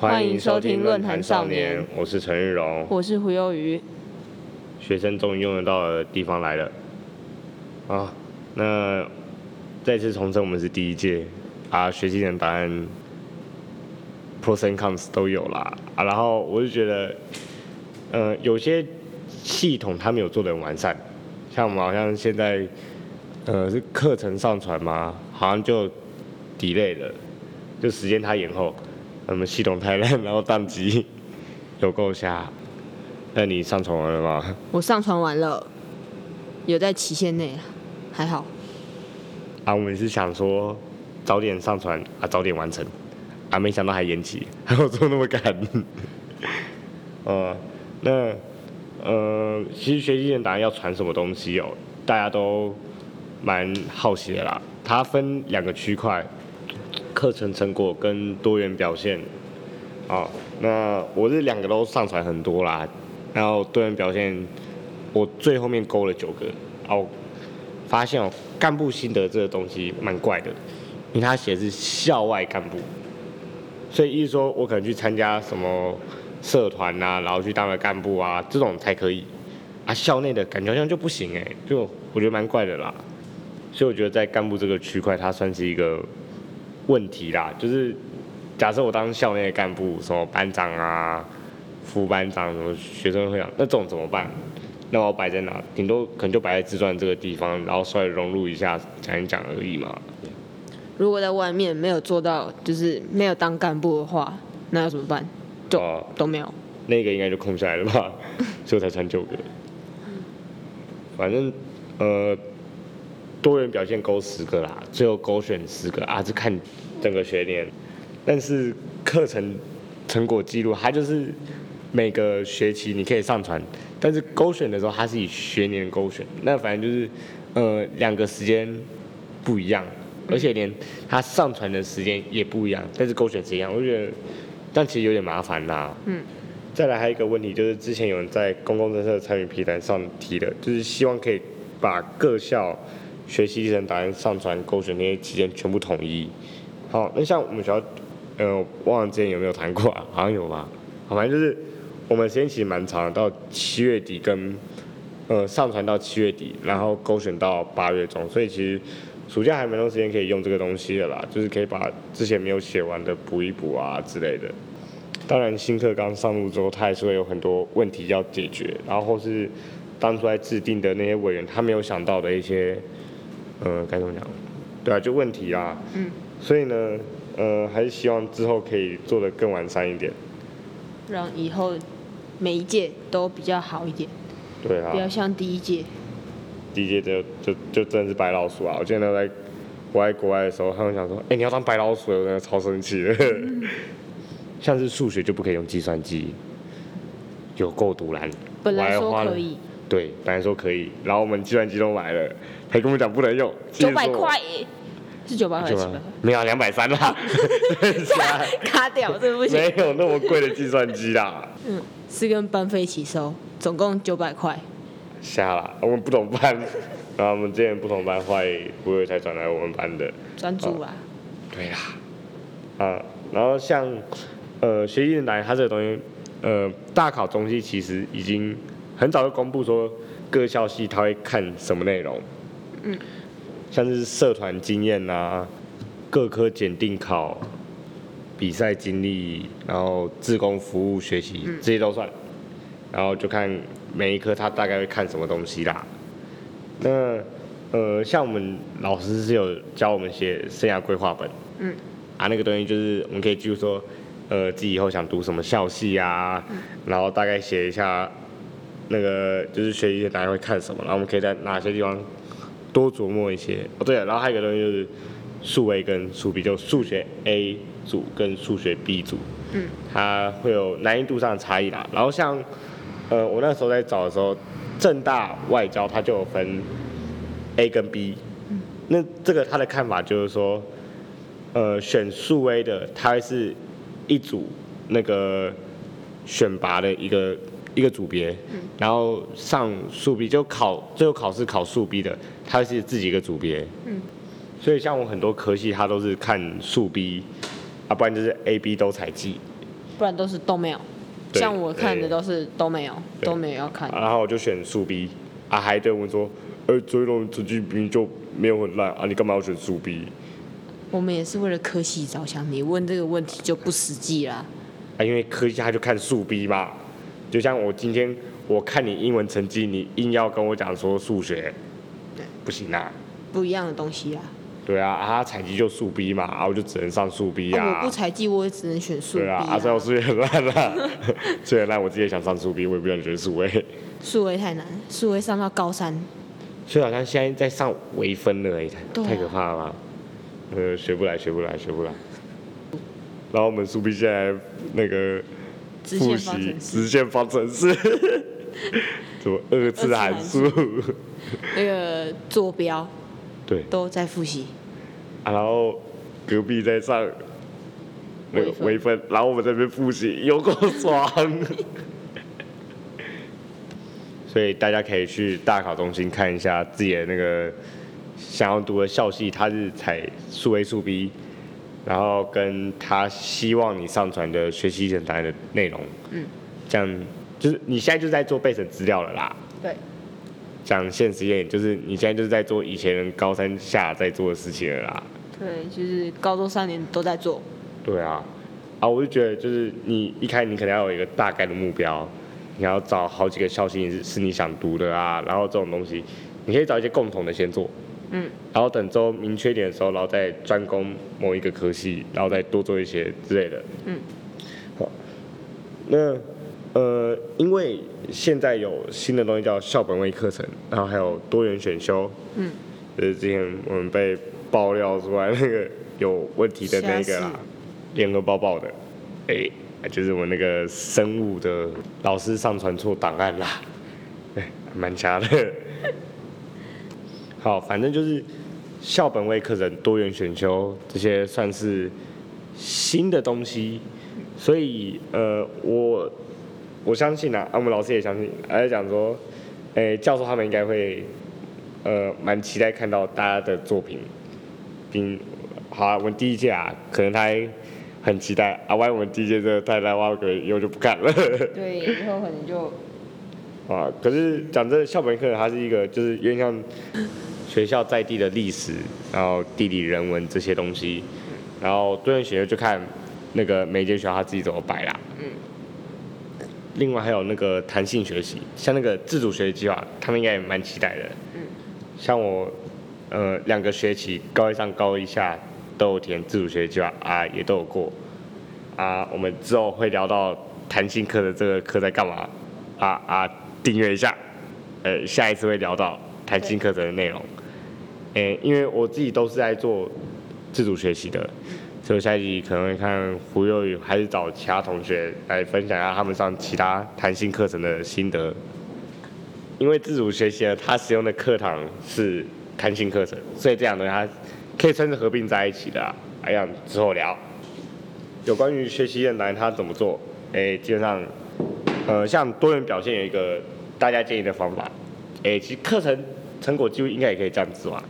欢迎收听论坛少年，我是陈玉荣。我是胡幼瑜。学生终于用得到的地方来了啊！那再次重申，我们是第一届啊，学习点答案 pros and cons 都有啦啊。然后我就觉得，呃，有些系统它没有做的很完善，像我们好像现在呃是课程上传嘛，好像就 delay 了，就时间它延后，我们系统太烂，然后宕机，有够瞎。那你上传完了吗？我上传完了，有在期限内，还好。啊，我们是想说早点上传啊，早点完成，啊，没想到还延期，还有做那么赶。呃，那呃，其实学习点答案要传什么东西哦，大家都蛮好奇的啦。它分两个区块，课程成果跟多元表现。啊，那我这两个都上传很多啦。然后多元表现，我最后面勾了九个，哦，发现哦，干部心得这个东西蛮怪的，因为他写是校外干部，所以意思说我可能去参加什么社团呐，然后去当个干部啊，这种才可以，啊，校内的感觉好像就不行哎，就我觉得蛮怪的啦，所以我觉得在干部这个区块，它算是一个问题啦，就是假设我当校内的干部，什么班长啊。副班长什么学生会长，那这种怎么办？那我摆在哪？顶多可能就摆在自传这个地方，然后稍微融入一下讲一讲而已嘛。如果在外面没有做到，就是没有当干部的话，那要怎么办？就都没有。那个应该就空下来了吧？所以才穿九个。反正呃，多元表现勾十个啦，最后勾选十个啊，是看整个学年。但是课程成果记录，它就是。每个学期你可以上传，但是勾选的时候它是以学年勾选，那反正就是，呃，两个时间不一样，而且连它上传的时间也不一样，但是勾选是一样，我觉得，但其实有点麻烦啦。嗯。再来还有一个问题，就是之前有人在公共政策参与平台上提的，就是希望可以把各校学习历程答案上传勾选那些期间全部统一。好，那像我们学校，呃，忘了之前有没有谈过啊？好像有吧。好，反正就是。我们时间其实蛮长的，到七月底跟呃上传到七月底，然后勾选到八月中，所以其实暑假还蛮多时间可以用这个东西的啦，就是可以把之前没有写完的补一补啊之类的。当然新课刚上路之后，它还是会有很多问题要解决，然后是当初在制定的那些委员他没有想到的一些，呃该怎么讲？对啊，就问题啊。嗯。所以呢，呃，还是希望之后可以做的更完善一点，让以后。每一届都比较好一点，对啊，不要像第一届。第一届就就就真的是白老鼠啊！我记得在我在国外的时候，他们想说：“哎，你要当白老鼠，我真的超生气的。像是数学就不可以用计算机，有够毒蓝。本来说可以。对，本来说可以，然后我们计算机都买了，他跟我们讲不能用。九百块。是九百块钱吗？没有两百三啦。卡掉，这不行。没有那么贵的计算机啦。嗯。是跟班费一起收，总共九百块。瞎了，我们不同班，然后我们之前不同班坏，不会才转来我们班的。专注啊。对啦。啊，然后像呃学习来，它这个东西，呃大考中期其实已经很早就公布说各校系他会看什么内容。嗯。像是社团经验啊，各科检定考。比赛经历，然后自工服务学习，这些都算，然后就看每一科他大概会看什么东西啦。那呃，像我们老师是有教我们写生涯规划本，嗯，啊那个东西就是我们可以记住说，呃自己以后想读什么校系啊，然后大概写一下那个就是学习大家会看什么，然后我们可以在哪些地方多琢磨一些。哦对了，然后还有一个东西就是数 A 跟数 B，就数学 A。组跟数学 B 组，嗯，它会有难易度上的差异啦。然后像，呃，我那时候在找的时候，正大外交它就有分 A 跟 B，嗯，那这个他的看法就是说，呃，选数 A 的，它是一组那个选拔的一个一个组别，嗯，然后上数 B 就考最后考试考数 B 的，他是自己一个组别，嗯，所以像我很多科系，他都是看数 B。啊，不然就是 A、B 都采集，不然都是都没有。像我看的都是都没有，都没有要看。然后我就选数 B，啊，还对我说，呃，追龙成绩明明就没有很烂啊，你干嘛要选数 B？我们也是为了科系着想，你问这个问题就不实际啦。啊，因为科技他就看数 B 嘛，就像我今天我看你英文成绩，你硬要跟我讲说数学，对，不行啊。不一样的东西啊。对啊，啊，他采集就数 B 嘛，啊，我就只能上数 B 啊，啊。我不采集，我也只能选数 B 对啊，啊，虽然我数学很烂啦，虽然烂，我自己也想上数 B，我也不想学数 A。数 A 太难，数 A 上到高三，所以好像现在在上微分了、欸，对啊太可怕了吧？呃，学不来，学不来，学不来。然后我们数 B 现在那个直复习直线方程式，什么二次函数，那个坐标对。都在复习。啊，然后隔壁在上那个微分。微分，然后我们这边复习，有够爽。所以大家可以去大考中心看一下自己的那个想要读的校系，它是采数 A 数 B，然后跟他希望你上传的学习简单的内容，嗯，这样就是你现在就是在做备审资料了啦。对，讲现实一点，就是你现在就是在做以前人高三下在做的事情了啦。对，就是高中三年都在做。对啊，啊，我就觉得就是你一开始你可能要有一个大概的目标，你要找好几个校系是是你想读的啊，然后这种东西，你可以找一些共同的先做，嗯，然后等之后明确一点的时候，然后再专攻某一个科系，然后再多做一些之类的。嗯，好，那呃，因为现在有新的东西叫校本位课程，然后还有多元选修，嗯，就是之前我们被爆料出来那个有问题的那个啦事，联合报报的，哎、就是我那个生物的老师上传错档案啦，哎、蛮瞎的。好，反正就是校本位课程、多元选修这些算是新的东西，所以呃，我我相信啊，啊我们老师也相信，还在讲说，诶、教授他们应该会呃蛮期待看到大家的作品，并好、啊，我们第一届啊，可能他还很期待啊，万一我们第一届真的太烂，我，可能以后就不看了。对，以后可能就啊，可是讲真的，校本课它是一个就是有点像学校在地的历史，然后地理人文这些东西，然后多元选修就看那个每间学校他自己怎么摆啦。嗯。另外还有那个弹性学习，像那个自主学习计划，他们应该也蛮期待的。嗯。像我，呃，两个学期高一上高一下都有填自主学习计划啊，也都有过。啊，我们之后会聊到弹性课的这个课在干嘛啊啊，订阅一下，呃，下一次会聊到弹性课程的内容。诶、因为我自己都是在做自主学习的，所以我下一集可能会看胡幼宇，还是找其他同学来分享一下他们上其他弹性课程的心得。因为自主学习呢，它使用的课堂是弹性课程，所以这两东西它可以算是合并在一起的啊。哎呀，之后聊。有关于学习的难，它怎么做？诶、基本上，呃，像多元表现有一个大家建议的方法。诶、其实课程成果记录应该也可以这样子嘛，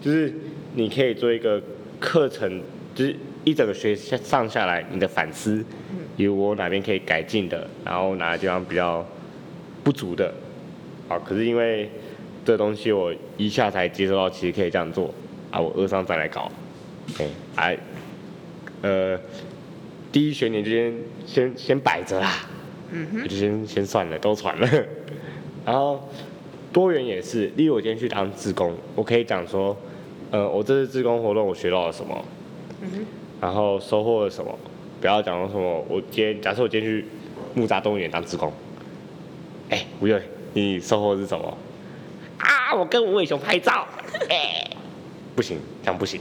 就是你可以做一个课程，就是一整个学期上下来你的反思，有我哪边可以改进的，然后哪个地方比较不足的。啊，可是因为这东西我一下才接收到，其实可以这样做啊，我二上再来搞。哎、哎，呃，第一学年就先先先摆着啦，嗯哼，就先先算了，都传了。然后多元也是，例如我今天去当志工，我可以讲说，呃，我这次志工活动我学到了什么，嗯哼，然后收获了什么，不要讲说什么，我今天假设我今天去木栅动物园当志工，哎、吴越，你收获是什么？啊，我跟无尾熊拍照，哎、不行，这样不行。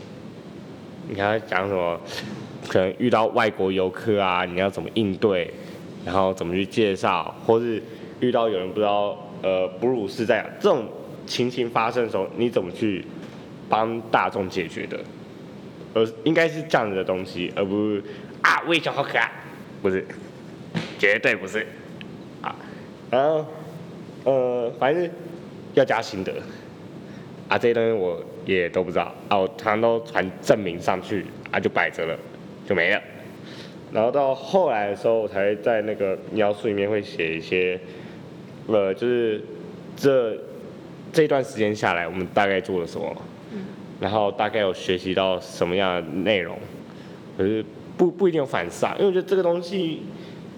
你看他讲什么？可能遇到外国游客啊，你要怎么应对，然后怎么去介绍，或是遇到有人不知道呃哺乳是在这种情形发生的时候，你怎么去帮大众解决的？而应该是这样子的东西，而不是啊，魏小好可爱，不是，绝对不是啊。然后呃，反正要加心得啊，这些东西我也都不知道啊，我常常都传证明上去啊，就摆着了，就没了。然后到后来的时候，我才在那个描述里面会写一些，呃，就是这这段时间下来，我们大概做了什么，然后大概有学习到什么样的内容，可是不不一定有反思啊，因为我觉得这个东西，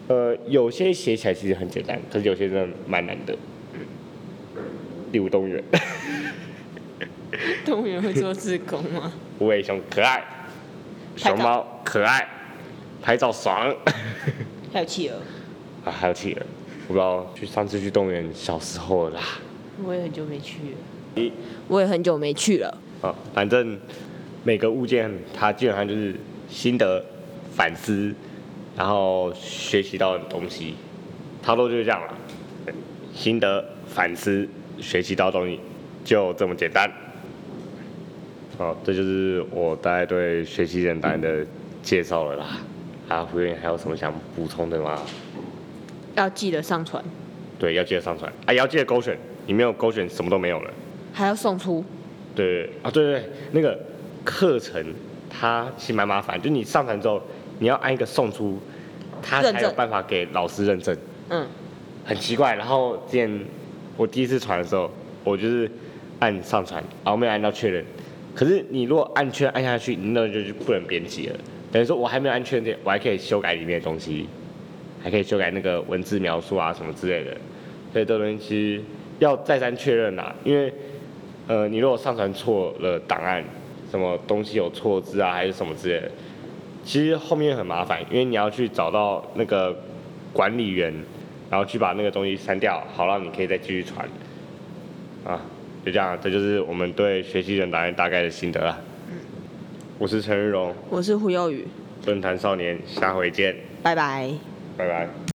呃，有些写起来其实很简单，可是有些真的蛮难的。第五动物园，动物园会做自工吗？无尾熊可爱，熊猫可爱，拍照爽。还有企鹅。啊，还有企鹅，我不知道去上次去动物园小时候啦。我也很久没去了。我也很久没去了。啊，反正每个物件它基本上就是心得、反思，然后学习到的东西，差不多就是这样了。心得、反思、学习到东西，就这么简单。好，这就是我大概对学习简单的介绍了啦。啊，胡员还有什么想补充的吗？要记得上传。对，要记得上传。啊，也要记得勾选，你没有勾选，什么都没有了。还要送出。对啊，对对，那个课程它其实蛮麻烦，就你上传之后，你要按一个送出，它才有办法给老师认证。嗯。很奇怪，然后之前我第一次传的时候，我就是按上传，然后没有按到确认。可是你如果按确认按下去，你那就就不能编辑了。等于说我还没有安全点，我还可以修改里面的东西，还可以修改那个文字描述啊什么之类的。所以这东西其实要再三确认啦，因为呃你如果上传错了档案，什么东西有错字啊还是什么之类的，其实后面很麻烦，因为你要去找到那个管理员。然后去把那个东西删掉，好让你可以再继续传。啊，就这样，这就是我们对学习人答案大概的心得了。嗯，我是陈日荣，我是胡耀宇，论坛少年，下回见，拜拜，拜拜。